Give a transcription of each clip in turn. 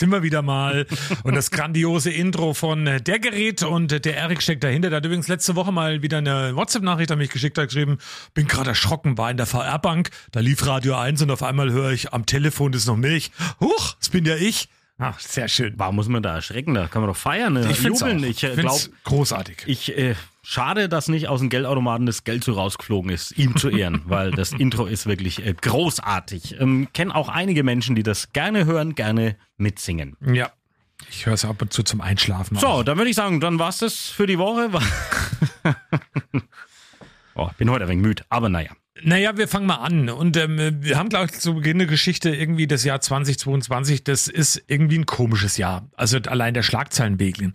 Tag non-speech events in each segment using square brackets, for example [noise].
sind wir wieder mal. Und das grandiose Intro von äh, Der Gerät und äh, der Erik steckt dahinter. Der hat übrigens letzte Woche mal wieder eine WhatsApp-Nachricht an mich geschickt, hat geschrieben, bin gerade erschrocken, war in der VR-Bank, da lief Radio 1 und auf einmal höre ich am Telefon ist noch Milch. Huch, das bin ja ich. Ach, sehr schön. Warum muss man da erschrecken? Da kann man doch feiern, ne? Ich jubeln. auch. Ich äh, großartig. ich äh, schade, dass nicht aus dem Geldautomaten das Geld so rausgeflogen ist, ihm zu ehren, [laughs] weil das Intro ist wirklich äh, großartig. Ähm, Kennen auch einige Menschen, die das gerne hören, gerne mitsingen. Ja. Ich höre es ab und zu zum Einschlafen. So, dann würde ich sagen, dann war's das für die Woche. [laughs] oh, bin heute ein wenig müde, aber naja. Naja, wir fangen mal an. Und ähm, wir haben, glaube ich, zu Beginn der Geschichte irgendwie das Jahr 2022. Das ist irgendwie ein komisches Jahr. Also allein der Schlagzeilen wegen.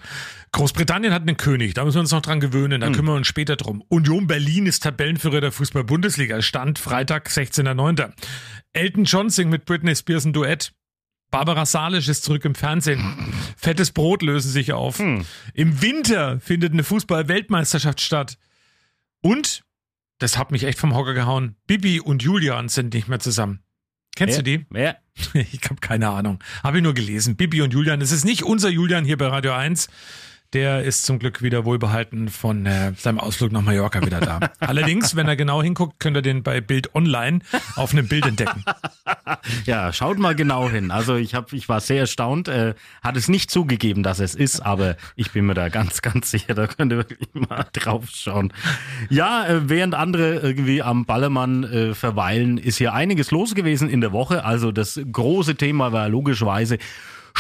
Großbritannien hat einen König, da müssen wir uns noch dran gewöhnen, da kümmern wir uns später drum. Union Berlin ist Tabellenführer der Fußball-Bundesliga. Stand Freitag, 16.09. Elton John singt mit Britney Spears ein Duett. Barbara Salisch ist zurück im Fernsehen. Fettes Brot lösen sich auf. Im Winter findet eine Fußball-Weltmeisterschaft statt. Und das hat mich echt vom Hocker gehauen. Bibi und Julian sind nicht mehr zusammen. Kennst du die? Ja. [laughs] Ich habe keine Ahnung. Habe ich nur gelesen. Bibi und Julian. Es ist nicht unser Julian hier bei Radio 1. Der ist zum Glück wieder wohlbehalten von äh, seinem Ausflug nach Mallorca wieder da. [laughs] Allerdings, wenn er genau hinguckt, könnt ihr den bei Bild Online auf einem Bild entdecken. [laughs] Ja, schaut mal genau hin. Also ich hab, ich war sehr erstaunt. Äh, hat es nicht zugegeben, dass es ist, aber ich bin mir da ganz, ganz sicher, da könnt ihr wirklich mal [laughs] drauf schauen. Ja, äh, während andere irgendwie am Ballermann äh, verweilen, ist hier einiges los gewesen in der Woche. Also das große Thema war logischerweise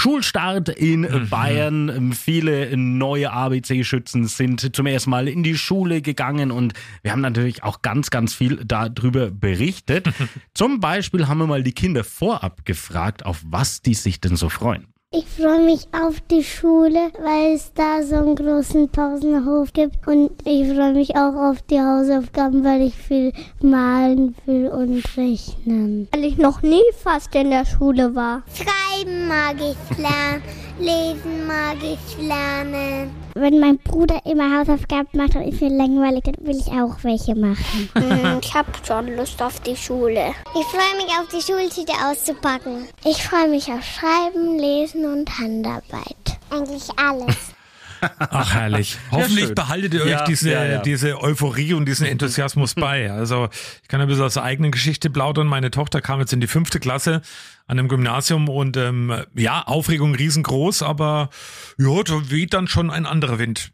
Schulstart in Bayern. Ähm, Viele neue ABC-Schützen sind zum ersten Mal in die Schule gegangen und wir haben natürlich auch ganz, ganz viel darüber berichtet. [laughs] zum Beispiel haben wir mal die Kinder vorab gefragt, auf was die sich denn so freuen. Ich freue mich auf die Schule, weil es da so einen großen Pausenhof gibt. Und ich freue mich auch auf die Hausaufgaben, weil ich viel malen will und rechnen. Weil ich noch nie fast in der Schule war. Schreiben mag ich lernen, lesen mag ich lernen. Wenn mein Bruder immer Hausaufgaben macht und ich bin langweilig, dann will ich auch welche machen. [laughs] ich habe schon Lust auf die Schule. Ich freue mich auf die Schultüte auszupacken. Ich freue mich auf Schreiben, Lesen und Handarbeit. Eigentlich alles. Ach, herrlich. [laughs] Hoffentlich schön. behaltet ihr euch Ja, diese, ja, ja. diese Euphorie und diesen Enthusiasmus [laughs] bei. Also ich kann ein bisschen aus der eigenen Geschichte plaudern. Meine Tochter kam jetzt in die fünfte Klasse an einem Gymnasium und ähm, ja, Aufregung riesengroß, aber ja, da weht dann schon ein anderer Wind.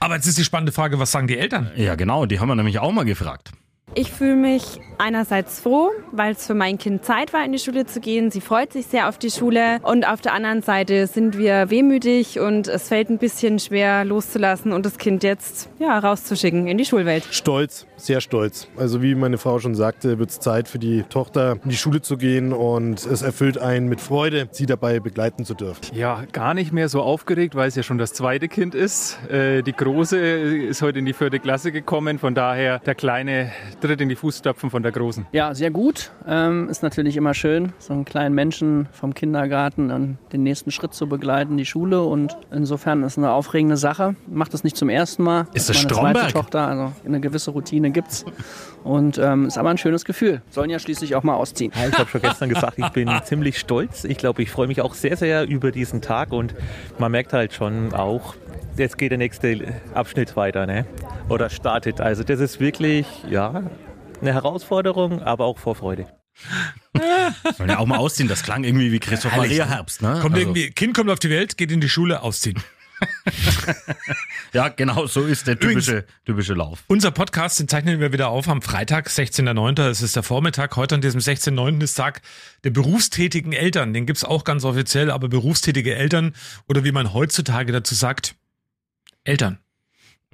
Aber jetzt ist die spannende Frage, was sagen die Eltern? Ja, genau, die haben wir nämlich auch mal gefragt. Ich fühle mich einerseits froh, weil es für mein Kind Zeit war, in die Schule zu gehen. Sie freut sich sehr auf die Schule. Und auf der anderen Seite sind wir wehmütig und es fällt ein bisschen schwer loszulassen und das Kind jetzt ja, rauszuschicken in die Schulwelt. Stolz, sehr stolz. Also wie meine Frau schon sagte, wird es Zeit für die Tochter in die Schule zu gehen und es erfüllt einen mit Freude, sie dabei begleiten zu dürfen. Ja, gar nicht mehr so aufgeregt, weil es ja schon das zweite Kind ist. Äh, die Große ist heute in die vierte Klasse gekommen, von daher der Kleine tritt in die Fußstapfen von der Großen. Ja, sehr gut. Ähm, ist natürlich immer schön, so einen kleinen Menschen vom Kindergarten an den nächsten Schritt zu begleiten, die Schule. Und insofern ist es eine aufregende Sache. Macht das nicht zum ersten Mal. Ist das Stromberg? zweite Tochter, also eine gewisse Routine gibt's. Und ähm, ist aber ein schönes Gefühl. Sollen ja schließlich auch mal ausziehen. Ja, ich habe schon gestern gesagt, ich bin [laughs] ziemlich stolz. Ich glaube, ich freue mich auch sehr, sehr über diesen Tag und man merkt halt schon auch, jetzt geht der nächste Abschnitt weiter, ne? Oder startet. Also das ist wirklich, ja, eine Herausforderung, aber auch Vorfreude. Sollen ja auch mal ausziehen. Das klang irgendwie wie Christoph Herrlich, Maria ne? Herbst, ne? Kommt Also, irgendwie, Kind kommt auf die Welt, geht in die Schule, ausziehen. [laughs] Ja, genau, so ist der typische, typische Lauf. Unser Podcast, den zeichnen wir wieder auf am Freitag, 16.09. Es ist der Vormittag. Heute an diesem 16.09. ist Tag der berufstätigen Eltern. Den gibt's auch ganz offiziell, aber berufstätige Eltern oder wie man heutzutage dazu sagt, Eltern.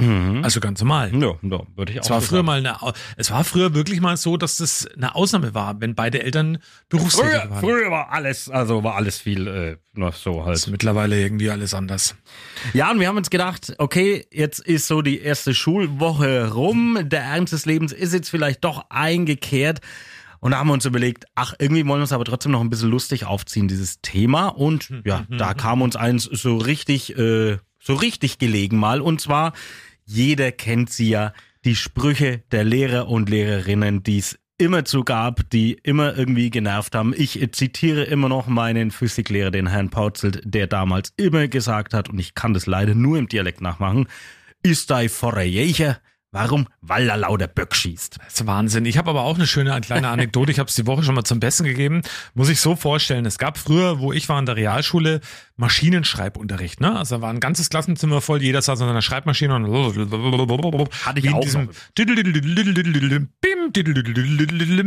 Mhm. Also ganz normal. Ja, ja würde ich auch Es war so früher sagen. mal eine, es war früher wirklich mal so, dass das eine Ausnahme war, wenn beide Eltern berufstätig Früher, waren. früher war alles, also war alles viel äh, noch so halt. ist mittlerweile irgendwie alles anders. Ja, und wir haben uns gedacht, okay, jetzt ist so die erste Schulwoche rum, der Ernst des Lebens ist jetzt vielleicht doch eingekehrt. Und da haben wir uns überlegt, ach, irgendwie wollen wir uns aber trotzdem noch ein bisschen lustig aufziehen, dieses Thema. Und ja, da kam uns eins so richtig, äh, so richtig gelegen mal. Und zwar, jeder kennt sie ja, die Sprüche der Lehrer und Lehrerinnen, die es immerzu gab, die immer irgendwie genervt haben. Ich zitiere immer noch meinen Physiklehrer, den Herrn Pautzelt, der damals immer gesagt hat, und ich kann das leider nur im Dialekt nachmachen, ist dei Forrejecher, Warum? Weil er lauter Böck schießt. Das ist Wahnsinn. Ich habe aber auch eine schöne eine kleine [laughs] Anekdote. Ich habe es die Woche schon mal zum Besten gegeben. Muss ich so vorstellen. Es gab früher, wo ich war in der Realschule, Maschinenschreibunterricht. Ne? Also da war ein ganzes Klassenzimmer voll. Jeder saß an seiner Schreibmaschine und Hatte ich auch diesem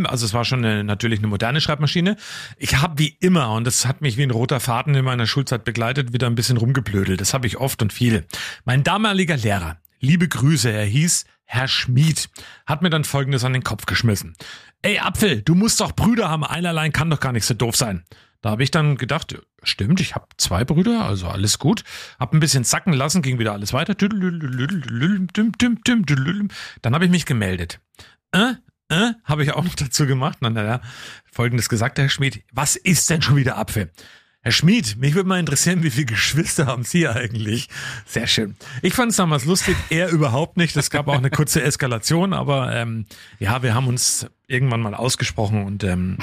Also es war schon eine, natürlich eine moderne Schreibmaschine. Ich habe wie immer, und das hat mich wie ein roter Faden in meiner Schulzeit begleitet, wieder ein bisschen rumgeblödelt. Das habe ich oft und viel. Mein damaliger Lehrer, liebe Grüße, er hieß Herr Schmid, hat mir dann Folgendes an den Kopf geschmissen. Ey Apfel, du musst doch Brüder haben, einerlei kann doch gar nicht so doof sein. Da habe ich dann gedacht, stimmt, ich habe zwei Brüder, also alles gut. Hab ein bisschen zacken lassen, ging wieder alles weiter. Dann habe ich mich gemeldet. Äh, äh, habe ich auch noch [laughs] dazu gemacht. Na, na, Folgendes gesagt, Herr Schmid, was ist denn schon wieder Apfel? Herr Schmid, mich würde mal interessieren, wie viele Geschwister haben Sie eigentlich? Sehr schön. Ich fand es damals lustig, er überhaupt nicht. Es gab auch eine kurze Eskalation, aber ähm, ja, wir haben uns irgendwann mal ausgesprochen und ähm,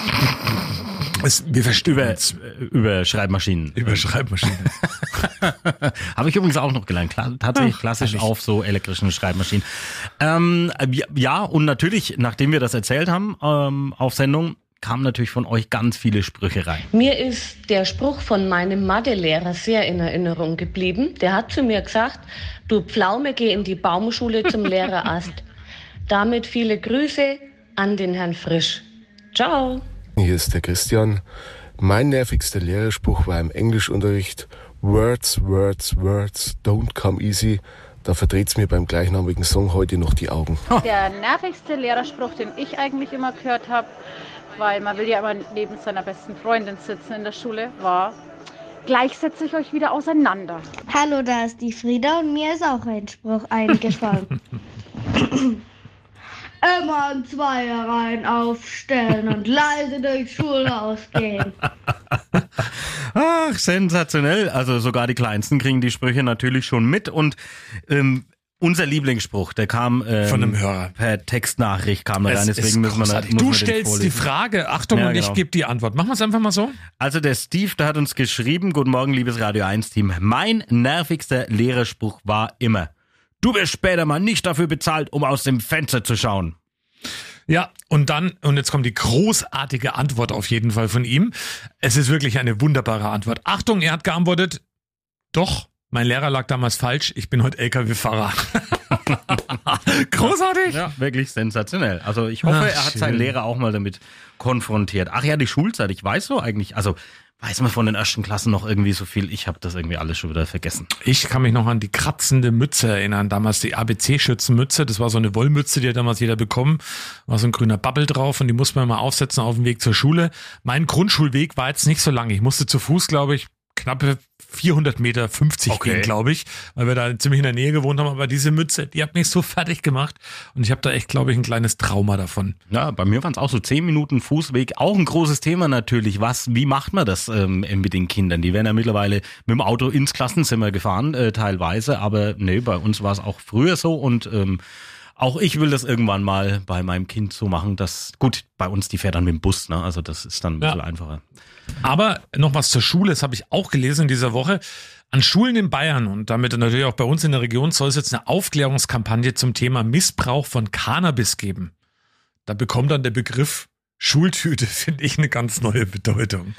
es, wir verstehen Über, uns. über Schreibmaschinen. Über Schreibmaschinen. [laughs] Habe ich übrigens auch noch gelernt. Klar, tatsächlich Ach, klassisch auf so elektrischen Schreibmaschinen. Ähm, ja, ja, und natürlich, nachdem wir das erzählt haben ähm, auf Sendung, kamen natürlich von euch ganz viele Sprüche rein. Mir ist der Spruch von meinem Mathelehrer sehr in Erinnerung geblieben. Der hat zu mir gesagt, du Pflaume, geh in die Baumschule zum Lehrerazt. Damit viele Grüße an den Herrn Frisch. Ciao. Hier ist der Christian. Mein nervigster Lehrerspruch war im Englischunterricht Words, Words, Words, don't come easy. Da verdreht's mir beim gleichnamigen Song heute noch die Augen. Der nervigste Lehrerspruch, den ich eigentlich immer gehört habe, weil man will ja immer neben seiner besten Freundin sitzen in der Schule, war, gleich setze ich euch wieder auseinander. Hallo, da ist die Frieda und mir ist auch ein Spruch eingefallen. [laughs] Immer in Zweierreihen aufstellen und leise durchs Schulhaus gehen. Ach, sensationell. Also sogar die Kleinsten kriegen die Sprüche natürlich schon mit. Und ähm, unser Lieblingsspruch, der kam ähm, Von einem Hörer. per Textnachricht kam da rein. Deswegen müssen wir, großartig. muss du stellst die. Frage, Achtung, Ja, und ich genau. gebe die Antwort. Machen wir es einfach mal so? Also der Steve, der hat uns geschrieben, guten Morgen, liebes Radio 1 Team. Mein nervigster Lehrerspruch war immer, du wirst später mal nicht dafür bezahlt, um aus dem Fenster zu schauen. Ja, und dann, und jetzt kommt die großartige Antwort auf jeden Fall von ihm. Es ist wirklich eine wunderbare Antwort. Achtung, er hat geantwortet, doch, mein Lehrer lag damals falsch, ich bin heute LKW-Fahrer. [laughs] Großartig. Ja, wirklich sensationell. Also ich hoffe, Ach, er hat schön. seinen Lehrer auch mal damit konfrontiert. Ach ja, die Schulzeit, ich weiß so eigentlich, also weiß man von den ersten Klassen noch irgendwie so viel. Ich habe das irgendwie alles schon wieder vergessen. Ich kann mich noch an die kratzende Mütze erinnern. Damals die ABC-Schützenmütze. Das war so eine Wollmütze, die hat damals jeder bekommen. War so ein grüner Bubble drauf und die musste man mal aufsetzen auf dem Weg zur Schule. Mein Grundschulweg war jetzt nicht so lang. Ich musste zu Fuß, glaube ich, knappe 400 Meter 50 Okay. gehen, glaube ich, weil wir da ziemlich in der Nähe gewohnt haben. Aber diese Mütze, die hat mich so fertig gemacht und ich habe da echt, glaube ich, ein kleines Trauma davon. Ja, bei mir waren es auch so zehn Minuten Fußweg. Auch ein großes Thema natürlich. Was, wie macht man das ähm, mit den Kindern? Die werden ja mittlerweile mit dem Auto ins Klassenzimmer gefahren, äh, teilweise. Aber nee, bei uns war es auch früher so und ähm, auch ich will das irgendwann mal bei meinem Kind so machen, dass, gut, bei uns, die fährt dann mit dem Bus, ne? Also das ist dann ein Ja. bisschen einfacher. Aber noch was zur Schule, das habe ich auch gelesen in dieser Woche. An Schulen in Bayern und damit natürlich auch bei uns in der Region soll es jetzt eine Aufklärungskampagne zum Thema Missbrauch von Cannabis geben. Da bekommt dann der Begriff Schultüte, [laughs] finde ich, eine ganz neue Bedeutung.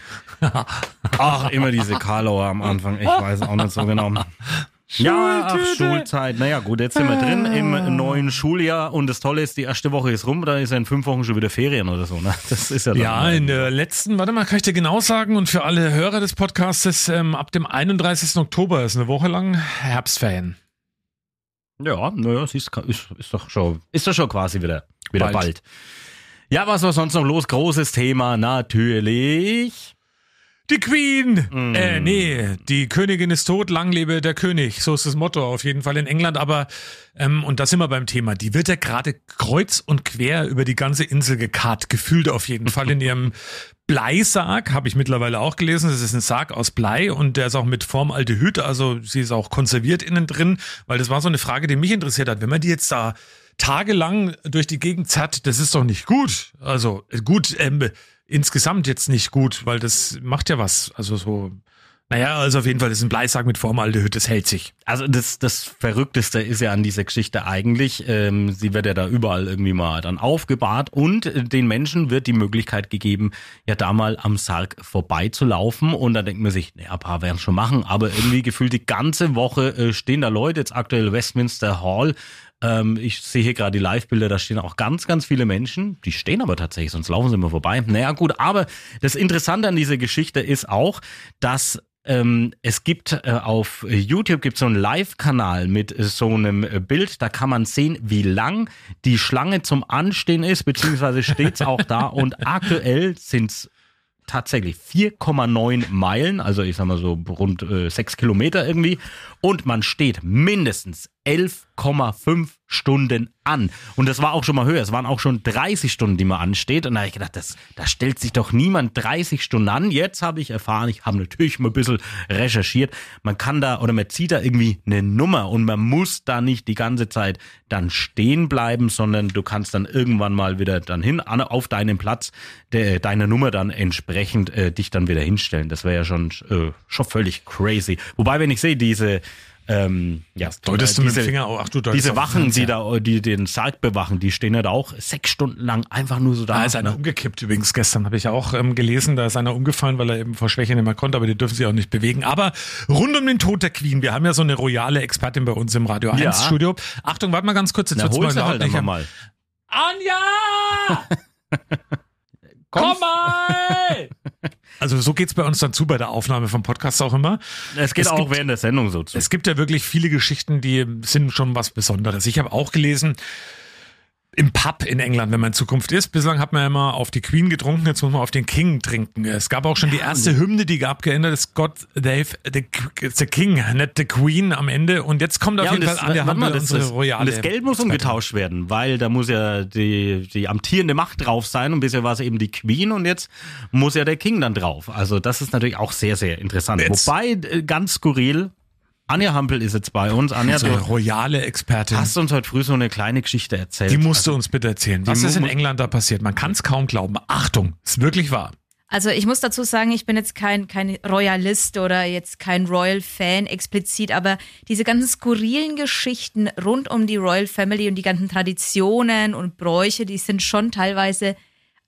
Ach, immer diese Karlauer am Anfang. Ich weiß auch nicht so genau. Ja, ach. Schulzeit. Naja, gut, jetzt sind wir drin im neuen Schuljahr und das Tolle ist, die erste Woche ist rum, dann ist ja in fünf Wochen schon wieder Ferien oder so. Ne? Das ist ja Ja, in der letzten, warte mal, kann ich dir genau sagen und für alle Hörer des Podcasts, ähm, ab dem 31. Oktober ist eine Woche lang Herbstferien. Ja, naja, es ist, ist, ist doch schon, ist doch schon quasi wieder, wieder Bald. bald. Ja, was war sonst noch los? Großes Thema, natürlich. Die Queen! Mm. Äh, nee, die Königin ist tot, lang lebe der König. So ist das Motto auf jeden Fall in England. Aber, ähm, und da sind wir beim Thema, die wird ja gerade kreuz und quer über die ganze Insel gekarrt, gefühlt auf jeden Fall in ihrem [laughs] Bleisarg, habe ich mittlerweile auch gelesen. Das ist ein Sarg aus Blei und der ist auch mit Formaldehyd, also sie ist auch konserviert innen drin, weil das war so eine Frage, die mich interessiert hat. Wenn man die jetzt da tagelang durch die Gegend zerrt, das ist doch nicht gut. Also gut, ähm, insgesamt jetzt nicht gut, weil das macht ja was. Also so naja, also auf jeden Fall ist ein Bleisack mit Formaldehyd, das hält sich. Also das, das Verrückteste ist ja an dieser Geschichte eigentlich, ähm, sie wird ja da überall irgendwie mal dann aufgebahrt und den Menschen wird die Möglichkeit gegeben, ja da mal am Sarg vorbeizulaufen und da denkt man sich, naja, ein paar werden schon machen, aber irgendwie gefühlt die ganze Woche äh, stehen da Leute, jetzt aktuell Westminster Hall, ähm, ich sehe hier gerade die Live-Bilder, da stehen auch ganz, ganz viele Menschen. Die stehen aber tatsächlich, sonst laufen sie immer vorbei. Naja, gut, aber das Interessante an dieser Geschichte ist auch, dass ähm, es gibt äh, auf YouTube gibt so einen Live-Kanal mit äh, so einem äh, Bild, da kann man sehen, wie lang die Schlange zum Anstehen ist, beziehungsweise steht's auch da und aktuell sind's tatsächlich 4,9 Meilen, also ich sag mal so rund äh, 6 Kilometer irgendwie und man steht mindestens 11,5 Stunden an. Und das war auch schon mal höher. Es waren auch schon 30 Stunden, die man ansteht. Und da habe ich gedacht, das, da stellt sich doch niemand 30 Stunden an. Jetzt habe ich erfahren, ich habe natürlich mal ein bisschen recherchiert. Man kann da oder man zieht da irgendwie eine Nummer und man muss da nicht die ganze Zeit dann stehen bleiben, sondern du kannst dann irgendwann mal wieder dann hin auf deinen Platz, de, deine Nummer dann entsprechend äh, dich dann wieder hinstellen. Das wäre ja schon, äh, schon völlig crazy. Wobei, wenn ich sehe, diese ähm, ja, deutest du mit dem Finger auch, ach du diese Wachen, die da, die den Sarg bewachen, die stehen ja da auch sechs Stunden lang einfach nur so da. Da ist einer ne? umgekippt übrigens gestern, habe ich auch ähm, gelesen, da ist einer umgefallen, weil er eben vor Schwäche nicht mehr konnte, aber die dürfen sich auch nicht bewegen. Aber rund um den Tod der Queen, wir haben ja so eine royale Expertin bei uns im Radio 1 ja. Studio. Achtung, warte mal ganz kurz, jetzt wird's mal laut. Halt mal. Anja! [laughs] [laughs] Komm mal! Also so geht's bei uns dann zu bei der Aufnahme vom Podcast auch immer. Es geht es auch gibt, während der Sendung so zu. Es gibt ja wirklich viele Geschichten, die sind schon was Besonderes. Ich habe auch gelesen, im Pub in England, wenn man in Zukunft ist. Bislang hat man ja immer auf die Queen getrunken, jetzt muss man auf den King trinken. Es gab auch schon die erste Hymne, die gab geändert ist God Dave the, the King, nicht the Queen am Ende. Und jetzt kommt auf ja, jeden das, Fall an, wir haben das, unsere das, royale. Und das Geld muss umgetauscht werden, weil da muss ja die, die amtierende Macht drauf sein und bisher war es eben die Queen und jetzt muss ja der King dann drauf. Also das ist natürlich auch sehr, sehr interessant. Jetzt. Wobei äh, ganz skurril, Anja Hampel ist jetzt bei uns. Anja, Unsere royale Expertin. Hast uns heute früh so eine kleine Geschichte erzählt. Die musst du also, uns bitte erzählen. Was ist in England da passiert? Man kann es kaum glauben. Achtung, ist wirklich wahr. Also ich muss dazu sagen, ich bin jetzt kein, kein Royalist oder jetzt kein Royal-Fan explizit, aber diese ganzen skurrilen Geschichten rund um die Royal Family und die ganzen Traditionen und Bräuche, die sind schon teilweise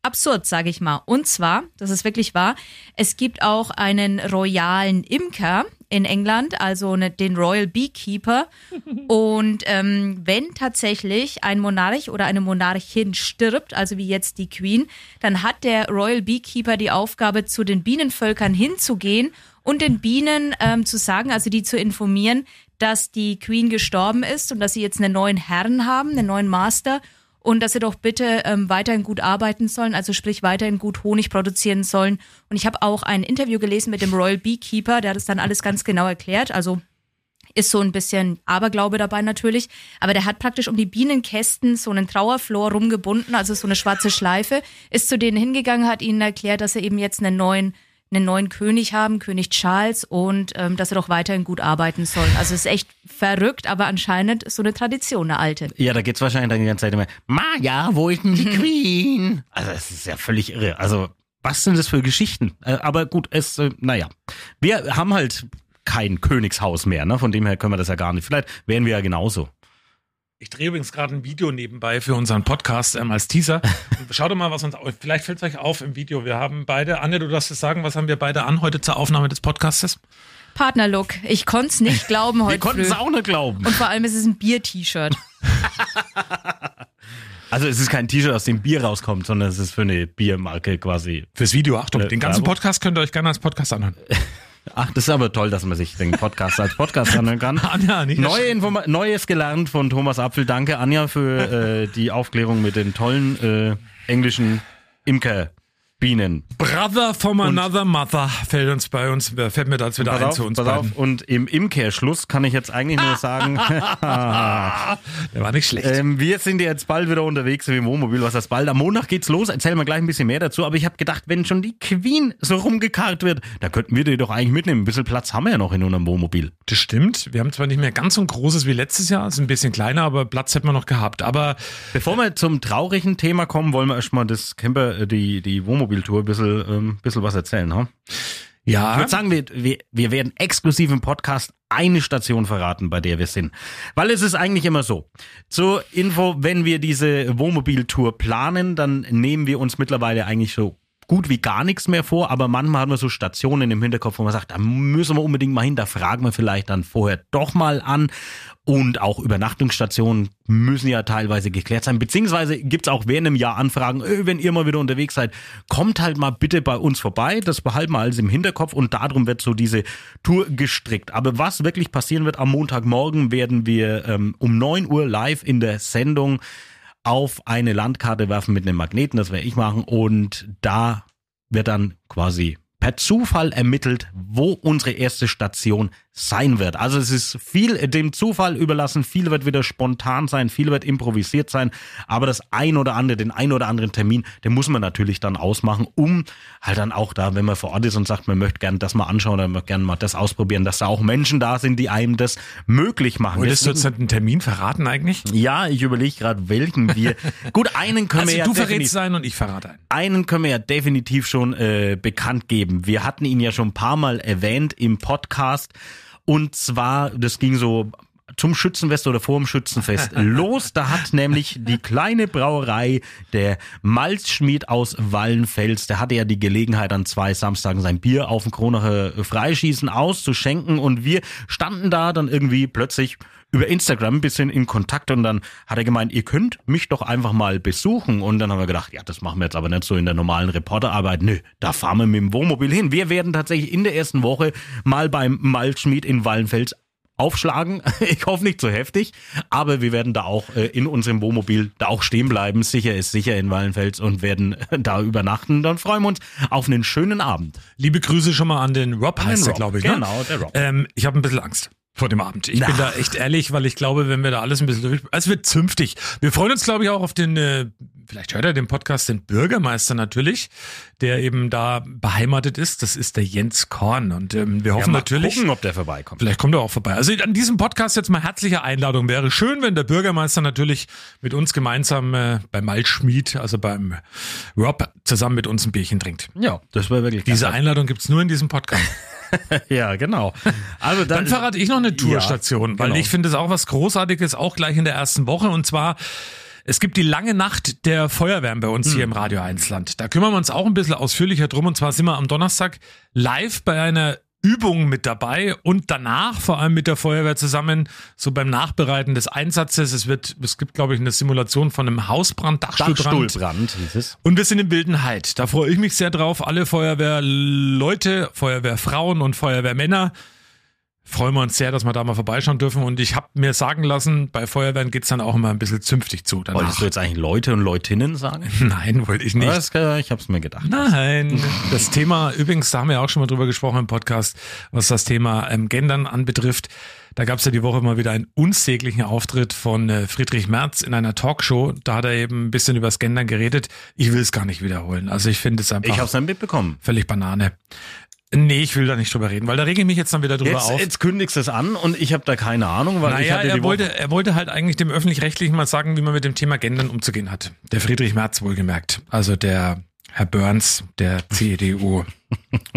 absurd, sage ich mal. Und zwar, das ist wirklich wahr, es gibt auch einen royalen Imker in England, also ne, den Royal Beekeeper. [laughs] Und ähm, wenn tatsächlich ein Monarch oder eine Monarchin stirbt, also wie jetzt die Queen, dann hat der Royal Beekeeper die Aufgabe, zu den Bienenvölkern hinzugehen und den Bienen ähm, zu sagen, also die zu informieren, dass die Queen gestorben ist und dass sie jetzt einen neuen Herrn haben, einen neuen Master und dass sie doch bitte ähm, weiterhin gut arbeiten sollen, also sprich weiterhin gut Honig produzieren sollen. Und ich habe auch ein Interview gelesen mit dem Royal Beekeeper, der hat das dann alles ganz genau erklärt. Also ist so ein bisschen Aberglaube dabei natürlich, aber der hat praktisch um die Bienenkästen so einen Trauerflor rumgebunden, also so eine schwarze Schleife, ist zu denen hingegangen, hat ihnen erklärt, dass er eben jetzt einen neuen einen neuen König haben, König Charles, und ähm, dass er doch weiterhin gut arbeiten soll. Also es ist echt verrückt, aber anscheinend so eine Tradition, eine alte. Ja, da geht's wahrscheinlich dann die ganze Zeit immer, Maja, wo ist denn die [laughs] Queen? Also es ist ja völlig irre. Also was sind das für Geschichten? Äh, aber gut, es, äh, naja. Wir haben halt kein Königshaus mehr, ne? Von dem her können wir das ja gar nicht. Vielleicht wären wir ja genauso. Ich drehe übrigens gerade ein Video nebenbei für unseren Podcast ähm, als Teaser. Schaut doch mal, was uns, vielleicht fällt es euch auf im Video. Wir haben beide, Anne, du darfst es sagen, was haben wir beide an heute zur Aufnahme des Podcastes? Partnerlook. Ich konnte es nicht glauben heute. Wir konnten es auch nicht glauben. Und vor allem ist es ein Bier-T-Shirt. [laughs] Also es ist kein T-Shirt, aus dem Bier rauskommt, sondern es ist für eine Biermarke quasi. Fürs Video, Achtung, den ganzen Podcast könnt ihr euch gerne als Podcast anhören. [laughs] Ach, das ist aber toll, dass man sich den Podcast als Podcast [laughs] anhören kann. Anja, nicht Neue Neues gelernt von Thomas Apfel. Danke, Anja, für äh, die Aufklärung mit den tollen äh, englischen Imker. Bienen. Brother from another mother fällt uns bei uns, äh, fällt mir da jetzt wieder ein auf, zu uns pass beiden. auf. Und im Imkehrschluss kann ich jetzt eigentlich nur sagen, [laughs] [laughs] Der war nicht schlecht. ähm, wir sind jetzt bald wieder unterwegs dem Wohnmobil. Was heißt bald? Am Montag geht's los. Erzählen wir gleich ein bisschen mehr dazu. Aber ich habe gedacht, wenn schon die Queen so rumgekarrt wird, da könnten wir die doch eigentlich mitnehmen. Ein bisschen Platz haben wir ja noch in unserem Wohnmobil. Das stimmt. Wir haben zwar nicht mehr ganz so ein großes wie letztes Jahr, ist ein bisschen kleiner, aber Platz hätten wir noch gehabt. Aber Bevor wir zum traurigen Thema kommen, wollen wir erstmal das Camper, äh, die, die Wohnmobiltour ein bisschen, ähm, bisschen was erzählen. Ha? Ich ja, würde sagen, wir, wir, wir werden exklusiv im Podcast eine Station verraten, bei der wir sind. Weil es ist eigentlich immer so. Zur Info, wenn wir diese Wohnmobiltour planen, dann nehmen wir uns mittlerweile eigentlich so gut wie gar nichts mehr vor, aber manchmal haben wir so Stationen im Hinterkopf, wo man sagt, da müssen wir unbedingt mal hin, da fragen wir vielleicht dann vorher doch mal an. Und auch Übernachtungsstationen müssen ja teilweise geklärt sein. Beziehungsweise gibt's auch während einem Jahr Anfragen, öh, wenn ihr mal wieder unterwegs seid, kommt halt mal bitte bei uns vorbei. Das behalten wir alles im Hinterkopf und darum wird so diese Tour gestrickt. Aber was wirklich passieren wird, am Montagmorgen werden wir ähm, um 9 Uhr live in der Sendung auf eine Landkarte werfen mit einem Magneten, das werde ich machen. Und da wird dann quasi per Zufall ermittelt, wo unsere erste Station sein wird. Also es ist viel dem Zufall überlassen, viel wird wieder spontan sein, viel wird improvisiert sein, aber das ein oder andere, den ein oder anderen Termin, den muss man natürlich dann ausmachen, um halt dann auch da, wenn man vor Ort ist und sagt, man möchte gerne das mal anschauen oder man möchte gerne mal das ausprobieren, dass da auch Menschen da sind, die einem das möglich machen. wolltest du jetzt einen Termin verraten eigentlich? ja, ich überlege gerade, welchen wir. [laughs] Gut, einen können Also wir ja du definitiv, verrätst sein und ich verrate einen. einen können wir ja definitiv schon äh, bekannt geben. Wir hatten ihn ja schon ein paar Mal erwähnt im Podcast. Und zwar, das ging so zum Schützenfest oder vor dem Schützenfest [laughs] los. Da hat nämlich die kleine Brauerei, der Malzschmied aus Wallenfels, der hatte ja die Gelegenheit, an zwei Samstagen sein Bier auf dem Kronacher Freischießen auszuschenken. Und wir standen da dann irgendwie plötzlich über Instagram ein bisschen in Kontakt und dann hat er gemeint, ihr könnt mich doch einfach mal besuchen. Und dann haben wir gedacht, ja, das machen wir jetzt aber nicht so in der normalen Reporterarbeit. Nö, da fahren wir mit dem Wohnmobil hin. Wir werden tatsächlich in der ersten Woche mal beim Malzschmied in Wallenfels aufschlagen. [laughs] Ich hoffe nicht so heftig, aber wir werden da auch äh, in unserem Wohnmobil da auch stehen bleiben. Sicher ist sicher in Wallenfels und werden äh, da übernachten. Dann freuen wir uns auf einen schönen Abend. Liebe Grüße schon mal an den Rob, An heißt er, glaube ich. genau, ne? der Rob. Ähm, ich habe ein bisschen Angst vor dem Abend. Ich bin Na. da echt ehrlich, weil ich glaube, wenn wir da alles ein bisschen durch... Es wird zünftig. Wir freuen uns, glaube ich, auch auf den... Äh, vielleicht hört er den Podcast, den Bürgermeister natürlich, der eben da beheimatet ist. Das ist der Jens Korn. Und ähm, wir hoffen mal natürlich... gucken, ob der vorbeikommt. Vielleicht kommt er auch vorbei. Also an diesem Podcast jetzt mal herzliche Einladung. Wäre schön, wenn der Bürgermeister natürlich mit uns gemeinsam äh, beim Malschmied, also beim Rob, zusammen mit uns ein Bierchen trinkt. Ja, das wäre wirklich Diese. Einladung gibt's nur in diesem Podcast. [laughs] [laughs] Ja, genau. Also Dann verrate ich noch eine Tourstation, Ja, weil genau. ich finde es auch was Großartiges, auch gleich in der ersten Woche. Und zwar, es gibt die lange Nacht der Feuerwehren bei uns Hm. hier im Radio 1 Land. Da kümmern wir uns auch ein bisschen ausführlicher drum. Und zwar sind wir am Donnerstag live bei einer Übung mit dabei und danach vor allem mit der Feuerwehr zusammen, so beim Nachbereiten des Einsatzes. Es wird, es gibt, glaube ich, eine Simulation von einem Hausbrand, Dachstuhlbrand. Dachstuhlbrand hieß es. Und wir sind in Wildenheit. Da freue ich mich sehr drauf. Alle Feuerwehrleute, Feuerwehrfrauen und Feuerwehrmänner freuen wir uns sehr, dass wir da mal vorbeischauen dürfen. Und ich habe mir sagen lassen, bei Feuerwehren geht's dann auch immer ein bisschen zünftig zu. Danach. Wolltest du jetzt eigentlich Leute und Leutinnen sagen? [laughs] Nein, wollte ich nicht. Das, ich hab's mir gedacht. Nein, das Thema, übrigens, da haben wir auch schon mal drüber gesprochen im Podcast, was das Thema ähm, Gendern anbetrifft. Da gab es ja die Woche mal wieder einen unsäglichen Auftritt von äh, Friedrich Merz in einer Talkshow. Da hat er eben ein bisschen über das Gendern geredet. Ich will es gar nicht wiederholen. Also ich finde es einfach Ich hab's dann mitbekommen. völlig Banane. Nee, ich will da nicht drüber reden, weil da rege ich mich jetzt dann wieder drüber Jetzt, auf. jetzt kündigst du es an und ich habe da keine Ahnung, weil ich Naja, hatte er die wollte, Woche, er wollte halt eigentlich dem Öffentlich-Rechtlichen mal sagen, wie man mit dem Thema Gendern umzugehen hat. Der Friedrich Merz wohlgemerkt. Also der Herr Burns der CDU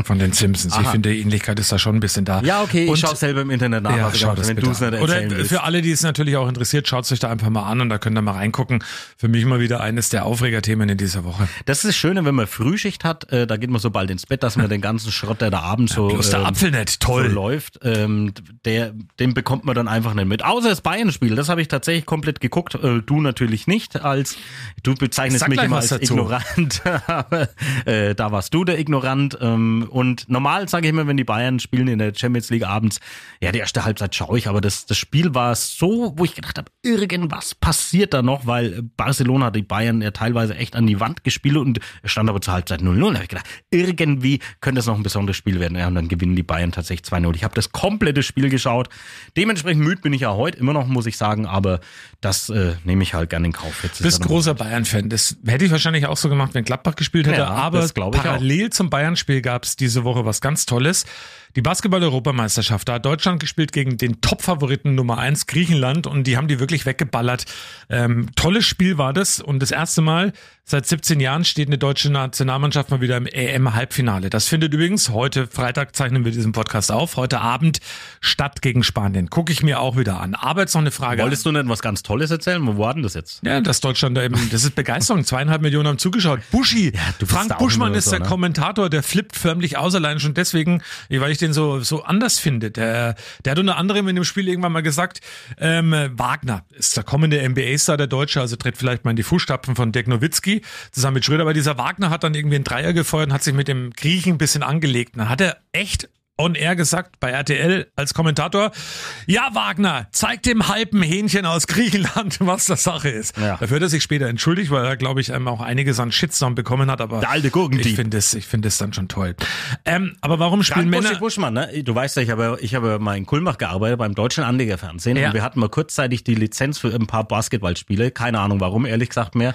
von den Simpsons. Ich Aha. finde, die Ähnlichkeit ist da schon ein bisschen da. Ja, okay, ich Und- schaue selber im Internet nach, ja, er schau das wenn du es nicht erzählen Oder willst. für alle, die es natürlich auch interessiert, schaut es euch da einfach mal an und da könnt ihr mal reingucken. Für mich mal wieder eines der Aufregerthemen in dieser Woche. Das ist das Schöne, wenn man Frühschicht hat, äh, da geht man so bald ins Bett, dass man den ganzen Schrott, der da abends so, Bloß der ähm, Apfel nicht, toll. so läuft, ähm, der, den bekommt man dann einfach nicht mit. Außer das Bayern-Spiel, das habe ich tatsächlich komplett geguckt. Äh, du natürlich nicht, als du bezeichnest mich immer als dazu. ignorant, [laughs] aber äh, da warst du der Ignorant. Ähm, und normal sage ich immer, wenn die Bayern spielen in der Champions League abends, ja, die erste Halbzeit schaue ich, aber das, das Spiel war so, wo ich gedacht habe, irgendwas passiert da noch, weil Barcelona hat die Bayern ja teilweise echt an die Wand gespielt und stand aber zur Halbzeit 0-0. Da habe ich gedacht, irgendwie könnte es noch ein besonderes Spiel werden. Ja, und dann gewinnen die Bayern tatsächlich 2-0. Ich habe das komplette Spiel geschaut. Dementsprechend müde bin ich ja heute immer noch, muss ich sagen, aber das äh, nehme ich halt gerne in Kauf. Jetzt Du bist großer Bayern-Fan. Das hätte ich wahrscheinlich auch so gemacht, wenn Gladbach gespielt hätte. Ja, aber parallel zum Bayern-Spiel gab es diese Woche was ganz Tolles. Die Basketball-Europameisterschaft. Da hat Deutschland gespielt gegen den Top-Favoriten Nummer eins Griechenland und die haben die wirklich weggeballert. Ähm, tolles Spiel war das und das erste Mal seit 17 Jahren steht eine deutsche Nationalmannschaft mal wieder im EM-Halbfinale. Das findet übrigens heute, Freitag zeichnen wir diesen Podcast auf, heute Abend statt gegen Spanien. Gucke ich mir auch wieder an. Aber jetzt noch eine Frage. Wolltest du denn was ganz Tolles erzählen? Wo war denn das jetzt? Ja, dass Deutschland da eben, das ist Begeisterung. Zweieinhalb Millionen haben zugeschaut. Buschi, bist Frank Buschmann ist so, der ne? Kommentator, der flippt förmlich aus, allein schon deswegen, weil ich den so, so anders finde. Der, der hat unter anderem in dem Spiel irgendwann mal gesagt, ähm, Wagner ist der kommende NBA-Star der Deutsche, also tritt vielleicht mal in die Fußstapfen von Dirk Nowitzki zusammen mit Schröder, aber dieser Wagner hat dann irgendwie einen Dreier gefeuert und hat sich mit dem Griechen ein bisschen angelegt. Und dann hat er echt on air gesagt bei RTL als Kommentator, ja Wagner, zeig dem halben Hähnchen aus Griechenland, [laughs] was das Sache ist. Ja. Dafür hat er sich später entschuldigt, weil er, glaube ich, ähm, auch einiges an Shitstorm bekommen hat, aber Der alte Gurkendieb. ich finde es, ich finde es dann schon toll. Ähm, aber warum spielen Männer... Buschi Buschmann, ne? Du weißt ja, ich habe, ich habe mal in Kulmbach gearbeitet beim Deutschen Anlegerfernsehen Ja. und wir hatten mal kurzzeitig die Lizenz für ein paar Basketballspiele. Keine Ahnung warum, ehrlich gesagt mehr.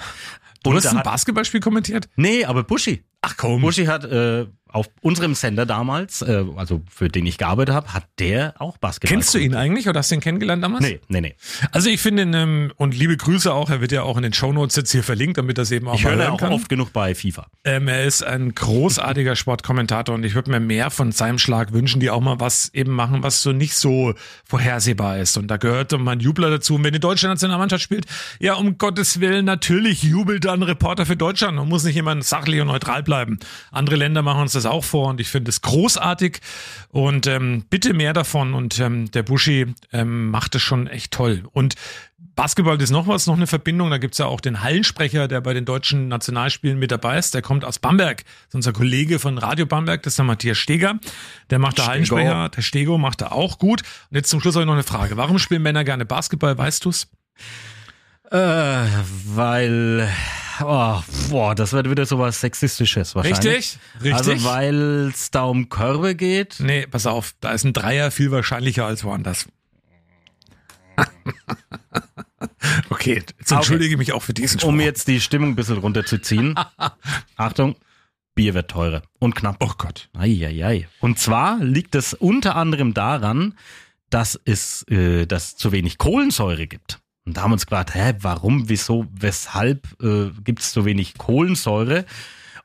Du Und hast ein Basketballspiel kommentiert? Nee, aber Buschi. Ach komm. Buschi hat äh, auf unserem Sender damals, äh, also für den ich gearbeitet habe, hat der auch Basketball. Kennst du ihn eigentlich oder hast du ihn kennengelernt damals? Nee, nee, nee. Also ich finde ähm, und liebe Grüße auch, er wird ja auch in den Shownotes jetzt hier verlinkt, damit das eben auch Ich mal höre auch kann. oft genug bei FIFA. Ähm, er ist ein großartiger Sportkommentator und ich würde mir mehr von seinem Schlag wünschen, die auch mal was eben machen, was so nicht so vorhersehbar ist. Und da gehört mal ein Jubler dazu. Und wenn die deutsche Nationalmannschaft spielt, ja, um Gottes Willen, natürlich jubelt dann ein Reporter für Deutschland und muss nicht jemand sachlich und neutral bleiben. Andere Länder machen uns das auch vor und ich finde es großartig und ähm, bitte mehr davon. Und ähm, der Buschi ähm, macht es schon echt toll. Und Basketball ist noch was, noch eine Verbindung. Da gibt's ja auch den Hallensprecher, der bei den deutschen Nationalspielen mit dabei ist. Der kommt aus Bamberg. Das ist unser Kollege von Radio Bamberg, das ist der Matthias Steger. Der macht der. Hallensprecher. Der Stego macht er auch gut. Und jetzt zum Schluss habe ich noch eine Frage. Warum spielen Männer gerne Basketball? Weißt du's? Äh, weil, oh, boah, das wird wieder sowas Sexistisches wahrscheinlich. Richtig, richtig. Also weil es da um Körbe geht. Nee, pass auf. Da ist ein Dreier viel wahrscheinlicher als woanders. [laughs] okay, jetzt entschuldige ich mich auch für diesen Spruch. Um jetzt die Stimmung ein bisschen runterzuziehen. [laughs] Achtung, Bier wird teurer und knapp. Oh Gott. Eieiei. Und zwar liegt es unter anderem daran, dass es äh, dass zu wenig Kohlensäure gibt. Und da haben wir uns gefragt, hä, warum, wieso, weshalb äh, gibt es so wenig Kohlensäure?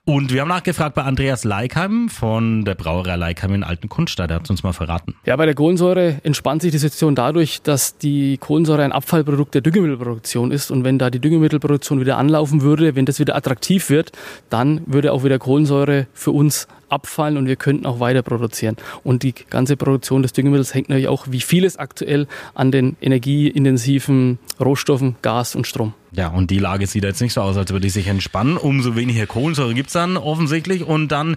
Und wir haben nachgefragt bei Andreas Leikheim von der Brauerei Leikheim in Alten Kunststadt. Der hat uns mal verraten. Ja, bei der Kohlensäure entspannt sich die Situation dadurch, dass die Kohlensäure ein Abfallprodukt der Düngemittelproduktion ist. Und wenn da die Düngemittelproduktion wieder anlaufen würde, wenn das wieder attraktiv wird, dann würde auch wieder Kohlensäure für uns abfallen und wir könnten auch weiter produzieren. Und die ganze Produktion des Düngemittels hängt natürlich auch, wie vieles aktuell, an den energieintensiven Rohstoffen, Gas und Strom. Ja, und die Lage sieht jetzt nicht so aus, als würde die sich entspannen. Umso weniger Kohlensäure gibt's dann offensichtlich. Und dann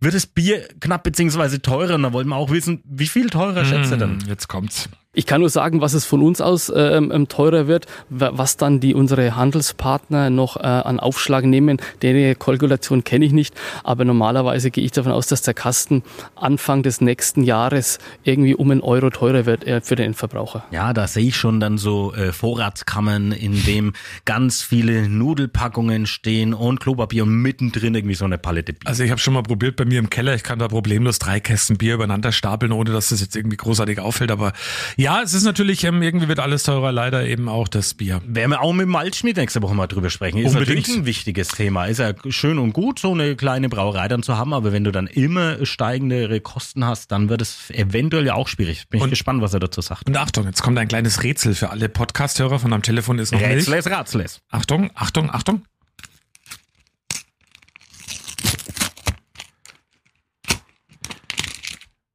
wird das Bier knapp beziehungsweise teurer. Und da wollten wir auch wissen, wie viel teurer schätzt ihr denn? Hm, Jetzt kommt's. Ich kann nur sagen, was es von uns aus ähm, ähm, teurer wird, wa- was dann die unsere Handelspartner noch äh, an Aufschlag nehmen. Die Kalkulation kenne ich nicht, aber normalerweise gehe ich davon aus, dass der Kasten Anfang des nächsten Jahres irgendwie um einen Euro teurer wird äh, für den Endverbraucher. Ja, da sehe ich schon dann so äh, Vorratskammern, in dem ganz viele Nudelpackungen stehen und Klopapier und mittendrin irgendwie so eine Palette Bier. Also ich habe schon mal probiert bei mir im Keller, ich kann da problemlos drei Kästen Bier übereinander stapeln, ohne dass das jetzt irgendwie großartig auffällt. Aber ja, es ist natürlich, ähm, irgendwie wird alles teurer, leider eben auch das Bier. Werden wir auch mit dem Malzschmied nächste Woche mal drüber sprechen. Ist Unbedingt. natürlich ein wichtiges Thema. Ist ja schön und gut, so eine kleine Brauerei dann zu haben, aber wenn du dann immer steigendere Kosten hast, dann wird es eventuell ja auch schwierig. Bin ich Und- gespannt, was er dazu sagt. Und Achtung, jetzt kommt ein kleines Rätsel für alle Podcast-Hörer von am Telefon ist noch Milch. Rätsles, Ratsles. Achtung, Achtung, Achtung.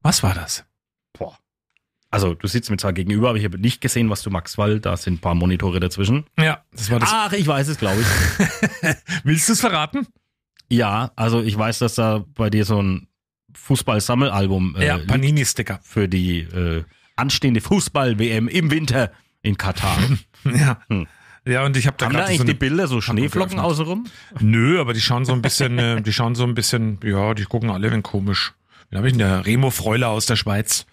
Was war das? Also, du sitzt mir zwar gegenüber, aber ich habe nicht gesehen, was du magst, weil da sind ein paar Monitore dazwischen. Ja, das war das. Ach, ich weiß es, glaube ich. [laughs] Willst du es verraten? Ja, also ich weiß, dass da bei dir so ein Fußball-Sammelalbum äh, Ja, Panini-Sticker. für die äh, anstehende Fußball-WM im Winter in Katar. [laughs] Ja. Hm. Ja, und ich habe da Haben da eigentlich so die Bilder so Schneeflocken außenrum? Nö, aber die schauen so ein bisschen, äh, die schauen so ein bisschen, ja, die gucken alle wenn komisch. Wen habe ich denn? Der Remo Freuler aus der Schweiz.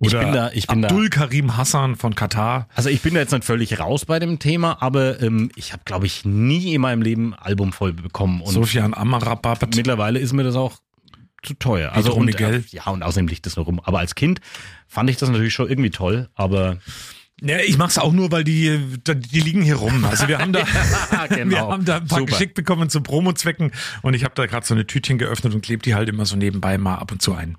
Ich Oder bin da- ich bin da- Abdul Karim Hassan von Katar. Also ich bin da jetzt nicht völlig raus bei dem Thema, aber ähm, ich habe, glaube ich, nie in meinem Leben Album voll bekommen. Und Sofian Amrabat. mittlerweile ist mir das auch zu teuer. Also und, äh, ja, und außerdem liegt das noch rum. Aber als Kind fand ich das natürlich schon irgendwie toll, aber Ja, ich mach's auch nur, weil die, die liegen hier rum. Also wir haben da, [laughs] genau. wir haben da ein paar Super. geschickt bekommen zu Promo-Zwecken und ich habe da gerade so eine Tütchen geöffnet und klebe die halt immer so nebenbei mal ab und zu ein.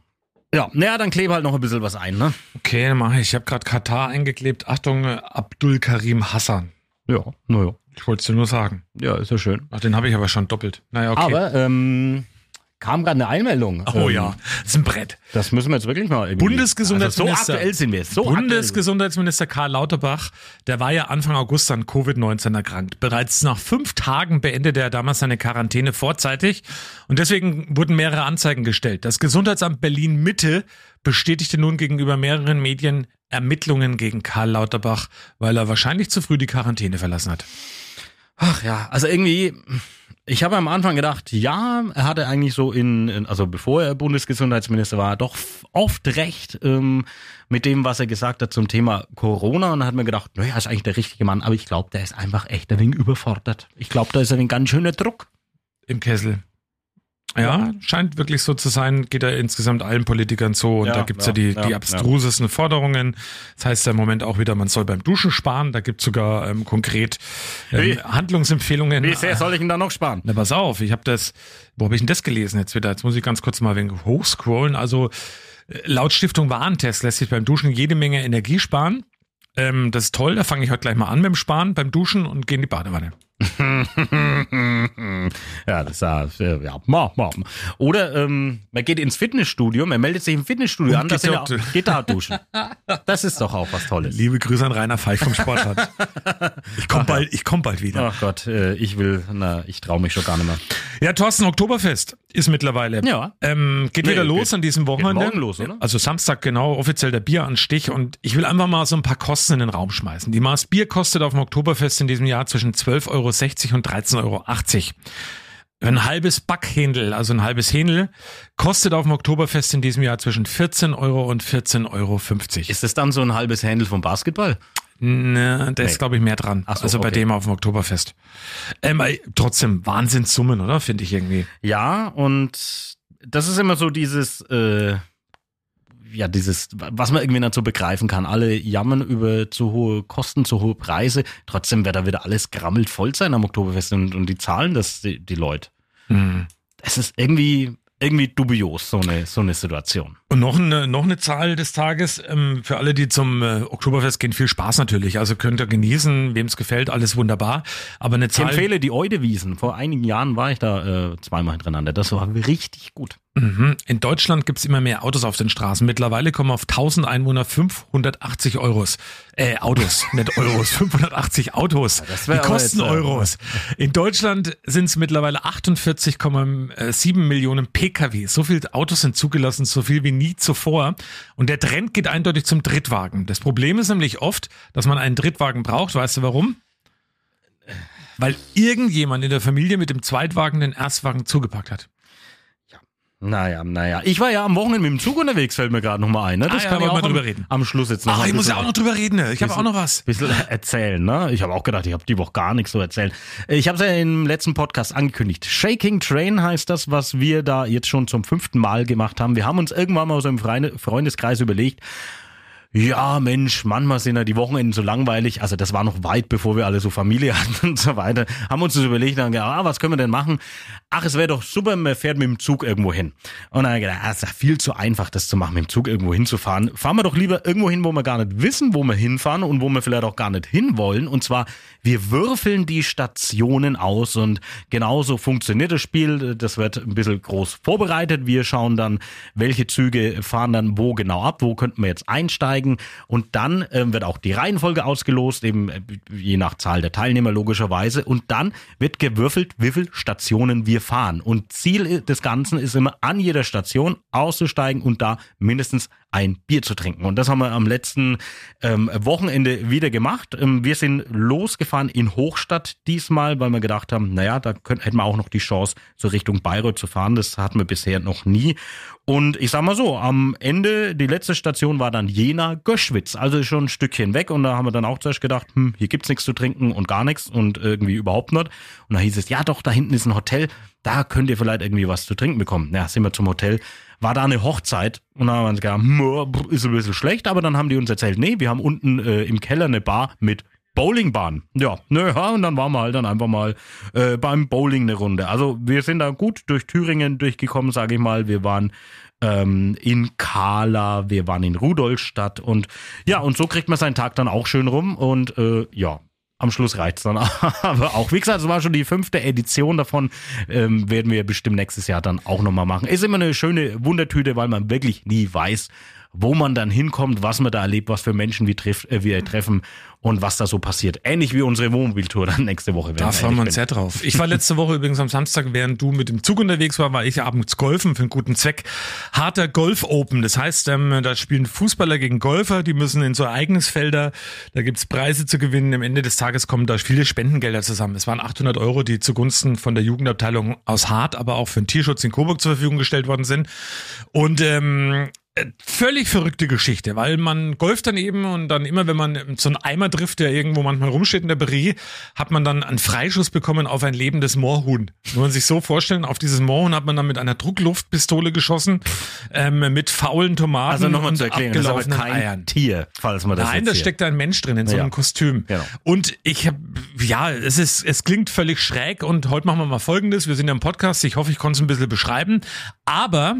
ja, naja, dann klebe halt noch ein bisschen was ein, ne? Okay, dann mache ich. Ich habe gerade Katar eingeklebt. Achtung, Abdul Karim Hassan. Ja, naja. Ich wollte es dir nur sagen. Ja, ist ja schön. Ach, den habe ich aber schon doppelt. Naja, okay. Aber ähm, kam gerade eine Einmeldung. oh ähm, ja, das ist ein Brett. Das müssen wir jetzt wirklich mal irgendwie. Bundesgesundheitsminister. Also so aktuell sind wir. So aktuell. Bundesgesundheitsminister Karl Lauterbach, der war ja Anfang August an Covid-19 erkrankt. Bereits nach fünf Tagen beendete er damals seine Quarantäne vorzeitig und deswegen wurden mehrere Anzeigen gestellt. Das Gesundheitsamt Berlin Mitte bestätigte nun gegenüber mehreren Medien Ermittlungen gegen Karl Lauterbach, weil er wahrscheinlich zu früh die Quarantäne verlassen hat. Ach ja, also irgendwie, ich habe am Anfang gedacht, ja, er hatte eigentlich so in, also bevor er Bundesgesundheitsminister war, doch oft recht ähm, mit dem, was er gesagt hat zum Thema Corona und hat mir gedacht, naja, ist eigentlich der richtige Mann, aber ich glaube, der ist einfach echt ein wenig überfordert. Ich glaube, da ist ein ganz schöner Druck. Im Kessel. Ja, scheint wirklich so zu sein, geht er insgesamt allen Politikern so und Ja, da gibt's ja, ja, die, ja, die abstrusesten Forderungen. Das heißt ja im Moment auch wieder, man soll beim Duschen sparen, da gibt's sogar ähm, konkret ähm, Wie? Handlungsempfehlungen. Wie sehr soll ich denn da noch sparen? Na, pass auf, ich habe das, wo habe ich denn das gelesen jetzt wieder? Jetzt muss ich ganz kurz mal wenig hochscrollen. Also äh, laut Stiftung Warentest lässt sich beim Duschen jede Menge Energie sparen. Ähm, das ist toll, da fange ich heute gleich mal an dem Sparen, beim Duschen und gehe in die Badewanne. [laughs] ja, das ist ja, ja. Oder ähm, man geht ins Fitnessstudio, man meldet sich im Fitnessstudio Und an, das geht sind ja, dort- geht da duschen. Das ist doch auch was Tolles. Liebe Grüße an Rainer Feich vom Sportrat. [laughs] Ich komme bald, ich komm bald wieder. Ach Gott, äh, ich will, na, ich traue mich schon gar nicht mehr. Ja, Thorsten, Oktoberfest ist mittlerweile. Ja. Ähm, geht Nee, wieder los geht- an diesem Wochenende. morgen los, oder? Also Samstag genau, offiziell der Bieranstich. Und ich will einfach mal so ein paar Kosten in den Raum schmeißen. Die Maß Bier kostet auf dem Oktoberfest in diesem Jahr zwischen 12,60 Euro und 13,80 Euro. Ein halbes Backhändel, also ein halbes Händel, kostet auf dem Oktoberfest in diesem Jahr zwischen 14 Euro und 14,50 Euro. Ist das dann so ein halbes Händel vom Basketball? Ne, da Nee. ist, glaube ich, mehr dran. So, also bei okay. dem auf dem Oktoberfest. Ähm, ey, trotzdem Wahnsinnssummen, oder? Finde ich irgendwie. Ja, und das ist immer so dieses, äh, ja, dieses, was man irgendwie nicht so begreifen kann. Alle jammern über zu hohe Kosten, zu hohe Preise. Trotzdem wird da wieder alles grammelt voll sein am Oktoberfest und, und die zahlen das, die, die Leute. Hm. Es ist irgendwie, irgendwie dubios, so eine, so eine Situation. Und noch eine, noch eine Zahl des Tages ähm, für alle, die zum äh, Oktoberfest gehen. Viel Spaß natürlich. Also könnt ihr genießen, wem es gefällt, alles wunderbar. Aber eine Ich Zahl. empfehle die Eudewiesen. Vor einigen Jahren war ich da äh, zweimal hintereinander. Das war richtig gut. Mhm. In Deutschland gibt's immer mehr Autos auf den Straßen. Mittlerweile kommen auf 1000 Einwohner 580 Euros. Äh, Autos, [laughs] nicht Euros, 580 Autos. das Die kosten äh, Euros. In Deutschland sind es mittlerweile 48,7 Millionen Pkw. So viele Autos sind zugelassen, so viel wie nie zuvor. Und der Trend geht eindeutig zum Drittwagen. Das Problem ist nämlich oft, dass man einen Drittwagen braucht. Weißt du warum? Weil irgendjemand in der Familie mit dem Zweitwagen den Erstwagen zugepackt hat. Naja, naja. Ich war ja am Wochenende mit dem Zug unterwegs, fällt mir gerade nochmal ein. Ne? Das Ah ja, kann wir auch am, drüber reden. am Schluss jetzt noch Ach, mal ich muss ja auch noch drüber reden. ne? Ich habe auch noch was. bisschen erzählen, ne? Ich habe auch gedacht, ich habe die Woche gar nichts zu erzählen. Ich habe es ja im letzten Podcast angekündigt. Shaking Train heißt das, was wir da jetzt schon zum fünften Mal gemacht haben. Wir haben uns irgendwann mal so im Freunde- Freundeskreis überlegt, ja, Mensch, manchmal sind ja die Wochenenden so langweilig. Also das war noch weit, bevor wir alle so Familie [laughs] hatten und so weiter. Haben uns das überlegt und haben gedacht, ah, was können wir denn machen? Ach, es wäre doch super, man fährt mit dem Zug irgendwo hin. Und dann gedacht, ah, ist ja viel zu einfach, das zu machen, mit dem Zug irgendwo hinzufahren. Fahren wir doch lieber irgendwo hin, wo wir gar nicht wissen, wo wir hinfahren und wo wir vielleicht auch gar nicht hinwollen. Und zwar, wir würfeln die Stationen aus und genauso funktioniert das Spiel. Das wird ein bisschen groß vorbereitet. Wir schauen dann, welche Züge fahren dann wo genau ab, wo könnten wir jetzt einsteigen. Und dann ähm, wird auch die Reihenfolge ausgelost, eben äh, je nach Zahl der Teilnehmer logischerweise. Und dann wird gewürfelt, wie viele Stationen wir wir fahren. Und Ziel des Ganzen ist immer, an jeder Station auszusteigen und da mindestens ein Bier zu trinken. Und das haben wir am letzten ähm, Wochenende wieder gemacht. Ähm, wir sind losgefahren in Hochstadt diesmal, weil wir gedacht haben, naja, da können, hätten wir auch noch die Chance, so Richtung Bayreuth zu fahren. Das hatten wir bisher noch nie. Und ich sag mal so, am Ende, die letzte Station war dann Jena-Göschwitz, also schon ein Stückchen weg. Und da haben wir dann auch zuerst gedacht, hm, hier gibt's nichts zu trinken und gar nichts und irgendwie überhaupt nicht. Und da hieß es, ja doch, da hinten ist ein Hotel, da könnt ihr vielleicht irgendwie was zu trinken bekommen. Ja, sind wir zum Hotel war da eine Hochzeit und dann haben wir uns gedacht, hm, ist ein bisschen schlecht, aber dann haben die uns erzählt, nee, wir haben unten äh, im Keller eine Bar mit Bowlingbahn. Ja, naja, und dann waren wir halt dann einfach mal äh, beim Bowling eine Runde. Also wir sind da gut durch Thüringen durchgekommen, sage ich mal. Wir waren ähm, in Kala, wir waren in Rudolstadt und ja, und so kriegt man seinen Tag dann auch schön rum und äh, ja, am Schluss reicht's dann [laughs] aber auch. Wie gesagt, es war schon die fünfte Edition davon. Ähm, werden wir bestimmt nächstes Jahr dann auch nochmal machen. Ist immer eine schöne Wundertüte, weil man wirklich nie weiß, wo man dann hinkommt, was man da erlebt, was für Menschen wir, treff, äh, wir treffen und was da so passiert. Ähnlich wie unsere Wohnmobiltour dann nächste Woche. Da freuen wir uns sehr drauf. Ich war letzte Woche übrigens am Samstag, während du mit dem Zug unterwegs war, war ich abends golfen für einen guten Zweck. Harter Golf Open. Das heißt, ähm, da spielen Fußballer gegen Golfer, die müssen in so Ereignisfelder, da gibt's Preise zu gewinnen. Am Ende des Tages kommen da viele Spendengelder zusammen. Es waren 800 Euro, die zugunsten von der Jugendabteilung aus Hart, aber auch für den Tierschutz in Coburg zur Verfügung gestellt worden sind. Und ähm, völlig verrückte Geschichte, weil man golft dann eben und dann immer, wenn man so einen Eimer trifft, der irgendwo manchmal rumsteht in der Brie, hat man dann einen Freischuss bekommen auf ein lebendes Moorhuhn. Muss man sich so vorstellen, auf dieses Moorhuhn hat man dann mit einer Druckluftpistole geschossen, ähm, mit faulen Tomaten Also nochmal und zu erklären, das ist aber kein Eiern. Tier, falls man das Nein, da steckt ein Mensch drin in so einem Ja. Kostüm. Genau. Und ich habe, ja, es ist, es klingt völlig schräg und heute machen wir mal Folgendes. Wir sind ja im Podcast. Ich hoffe, ich konnte es ein bisschen beschreiben. Aber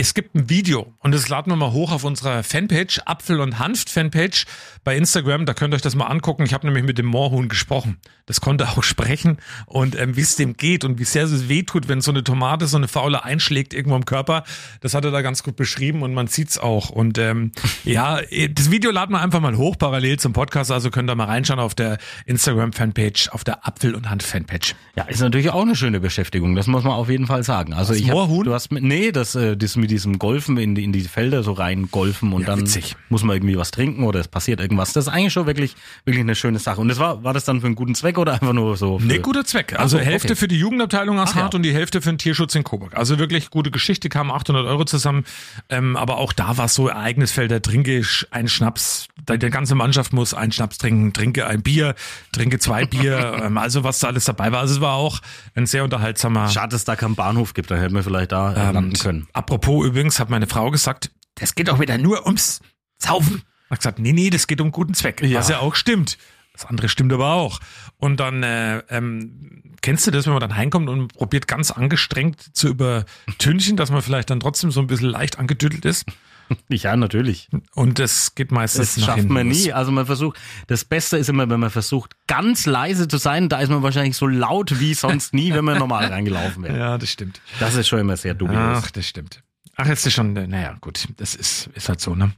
es gibt ein Video und das laden wir mal hoch auf unserer Fanpage, Apfel und Hanft Fanpage bei Instagram. Da könnt ihr euch das mal angucken. Ich habe nämlich mit dem Moorhuhn gesprochen. Das konnte auch [laughs] sprechen und ähm, wie es dem geht und wie sehr es wehtut, wenn so eine Tomate, so eine Faule einschlägt irgendwo im Körper. Das hat er da ganz gut beschrieben und man sieht's auch. Und ähm, [laughs] ja, das Video laden wir einfach mal hoch parallel zum Podcast. Also könnt ihr mal reinschauen auf der Instagram Fanpage, auf der Apfel und Hanft Fanpage. Ja, ist natürlich auch eine schöne Beschäftigung, das muss man auf jeden Fall sagen. Also Das ich hab, Moorhuhn? du hast mit, nee, das, äh, das mit diesem Golfen in die, in die Felder so rein golfen und Ja, dann witzig. muss man irgendwie was trinken oder es passiert irgendwas. Das ist eigentlich schon wirklich, wirklich eine schöne Sache. Und das war, war das dann für einen guten Zweck oder einfach nur so? Für, Nee, guter Zweck. Also so, Hälfte okay. für die Jugendabteilung aus Ach ja. Hart und die Hälfte für den Tierschutz in Coburg. Also wirklich gute Geschichte, kamen 800 Euro zusammen. Ähm, aber auch da war es so Ereignisfelder, trinke einen Schnaps, die die ganze Mannschaft muss einen Schnaps trinken, trinke ein Bier, trinke zwei Bier, [laughs] ähm, also was da alles dabei war. Also es war auch ein sehr unterhaltsamer Schade, dass es da keinen Bahnhof gibt, da hätten wir vielleicht da äh, landen können. Apropos übrigens hat meine Frau gesagt, das geht auch wieder nur ums Saufen. Hat gesagt, nee, nee, das geht um guten Zweck. Ja. Was ja auch stimmt. Das andere stimmt aber auch. Und dann äh, ähm, kennst du das, wenn man dann heimkommt und probiert ganz angestrengt zu übertünchen, dass man vielleicht dann trotzdem so ein bisschen leicht angedüttelt ist. [laughs] Ja, natürlich. Und das geht meistens Das schafft man nie. Also man versucht, das Beste ist immer, wenn man versucht, ganz leise zu sein, da ist man wahrscheinlich so laut wie sonst nie, wenn man normal [laughs] reingelaufen wäre. Ja, das stimmt. Das ist schon immer sehr dubios. Ach, das stimmt. Ach, jetzt ist schon, naja, gut, das ist, ist halt so, ne?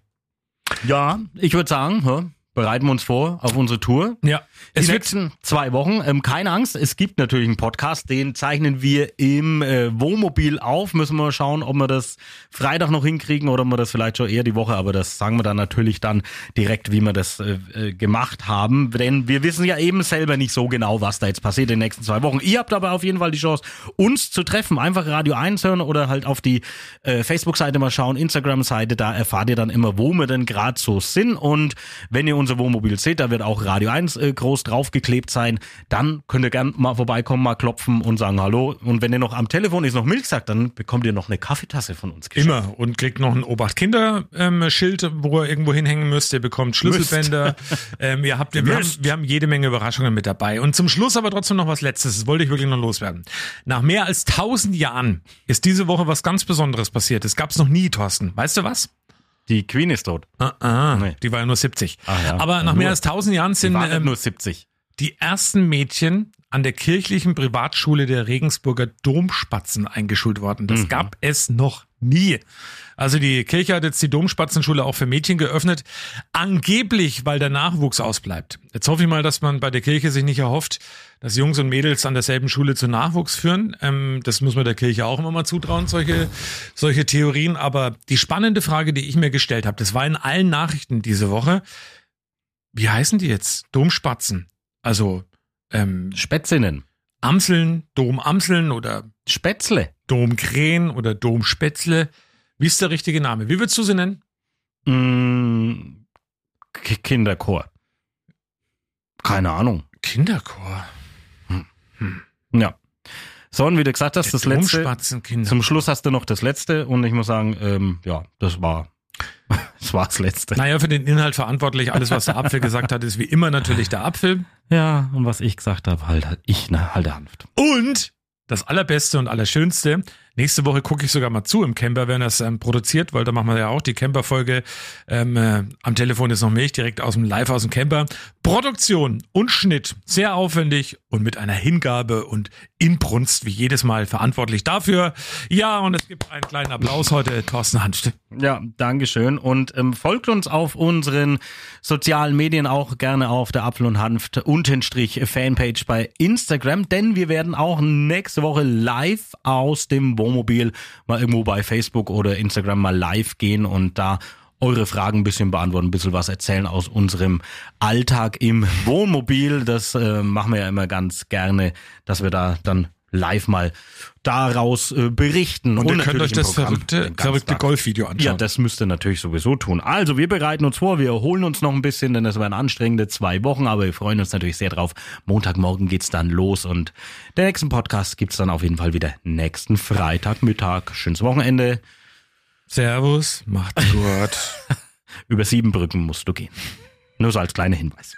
Ja, ich würde sagen, hä, bereiten wir uns vor auf unsere Tour. Ja. Die Es nächsten zwei Wochen. Ähm, keine Angst, es gibt natürlich einen Podcast, den zeichnen wir im äh, Wohnmobil auf. Müssen wir mal schauen, ob wir das Freitag noch hinkriegen oder ob wir das vielleicht schon eher die Woche, aber das sagen wir dann natürlich dann direkt, wie wir das äh, äh, gemacht haben. Denn wir wissen ja eben selber nicht so genau, was da jetzt passiert in den nächsten zwei Wochen. Ihr habt aber auf jeden Fall die Chance, uns zu treffen. Einfach Radio 1 hören oder halt auf die äh, Facebook-Seite mal schauen, Instagram-Seite, da erfahrt ihr dann immer, wo wir denn gerade so sind. Und wenn ihr unser Wohnmobil seht, da wird auch Radio 1 äh, groß draufgeklebt sein, dann könnt ihr gern mal vorbeikommen, mal klopfen und sagen Hallo. Und wenn ihr noch am Telefon ist, noch Milch sagt, dann bekommt ihr noch eine Kaffeetasse von uns geschenkt. Immer. Und kriegt noch ein Obacht-Kinder-Schild, wo ihr irgendwo hinhängen müsst. Ihr bekommt Schlüsselbänder. [laughs] ähm, ihr habt, wir, haben, wir haben jede Menge Überraschungen mit dabei. Und zum Schluss aber trotzdem noch was Letztes. Das wollte ich wirklich noch loswerden. Nach mehr als tausend Jahren ist diese Woche was ganz Besonderes passiert. Das gab's noch nie, Thorsten. Weißt du was? Die Queen ist tot. Ah, ah, Nee. Die war ja nur 70. Ah, ja. Aber nach nur. mehr als tausend Jahren Sie sind ähm, nur 70. die ersten Mädchen an der kirchlichen Privatschule der Regensburger Domspatzen eingeschult worden. Das Mhm. gab es noch nie. Also die Kirche hat jetzt die Domspatzenschule auch für Mädchen geöffnet. Angeblich, weil der Nachwuchs ausbleibt. Jetzt hoffe ich mal, dass man bei der Kirche sich nicht erhofft, dass Jungs und Mädels an derselben Schule zu Nachwuchs führen. Ähm, das muss man der Kirche auch immer mal zutrauen, solche, solche Theorien. Aber die spannende Frage, die ich mir gestellt habe, das war in allen Nachrichten diese Woche. Wie heißen die jetzt? Domspatzen. Also ähm, Spätzinnen. Amseln, Domamseln oder Spätzle. Domkrähen oder Domspätzle. Wie ist der richtige Name? Wie würdest du sie nennen? Mm, Kinderchor. Keine Ahnung. Kinderchor. Ja. So, und wie du gesagt hast, Der das letzte. Zum Schluss hast du noch das letzte und ich muss sagen, ähm, ja, das war, [laughs] das war das letzte. Naja, für den Inhalt verantwortlich. Alles, was der Apfel gesagt hat, ist wie immer natürlich der Apfel. Ja, und was ich gesagt habe, halt, ich, ne, halt der Hanft. Und das Allerbeste und Allerschönste, nächste Woche gucke ich sogar mal zu im Camper, wenn das ähm, produziert, weil da machen wir ja auch die Camper-Folge. Ähm, äh, am Telefon ist noch Milch, direkt aus dem Live aus dem Camper. Produktion und Schnitt, sehr aufwendig und mit einer Hingabe und Inbrunst wie jedes Mal verantwortlich dafür. Ja, und es gibt einen kleinen Applaus heute, Thorsten Hanst. Ja, Dankeschön. Und ähm, folgt uns auf unseren sozialen Medien auch gerne auf der Apfel und Hanft Untenstrich Fanpage bei Instagram, denn wir werden auch nächste Woche live aus dem Wohnmobil mal irgendwo bei Facebook oder Instagram mal live gehen und da eure Fragen ein bisschen beantworten, ein bisschen was erzählen aus unserem Alltag im [laughs] Wohnmobil. Das äh, machen wir ja immer ganz gerne, dass wir da dann live mal daraus äh, berichten. Und ihr könnt euch das Programm verrückte, verrückte. Golfvideo anschauen. Ja, das müsst ihr natürlich sowieso tun. Also, wir bereiten uns vor, wir erholen uns noch ein bisschen, denn es werden anstrengende zwei Wochen, aber wir freuen uns natürlich sehr drauf. Montagmorgen geht's dann los und der nächsten Podcast gibt's dann auf jeden Fall wieder nächsten Freitagmittag. Schönes Wochenende. Servus, macht's gut. [laughs] Über sieben Brücken musst du gehen. Nur so als kleiner Hinweis.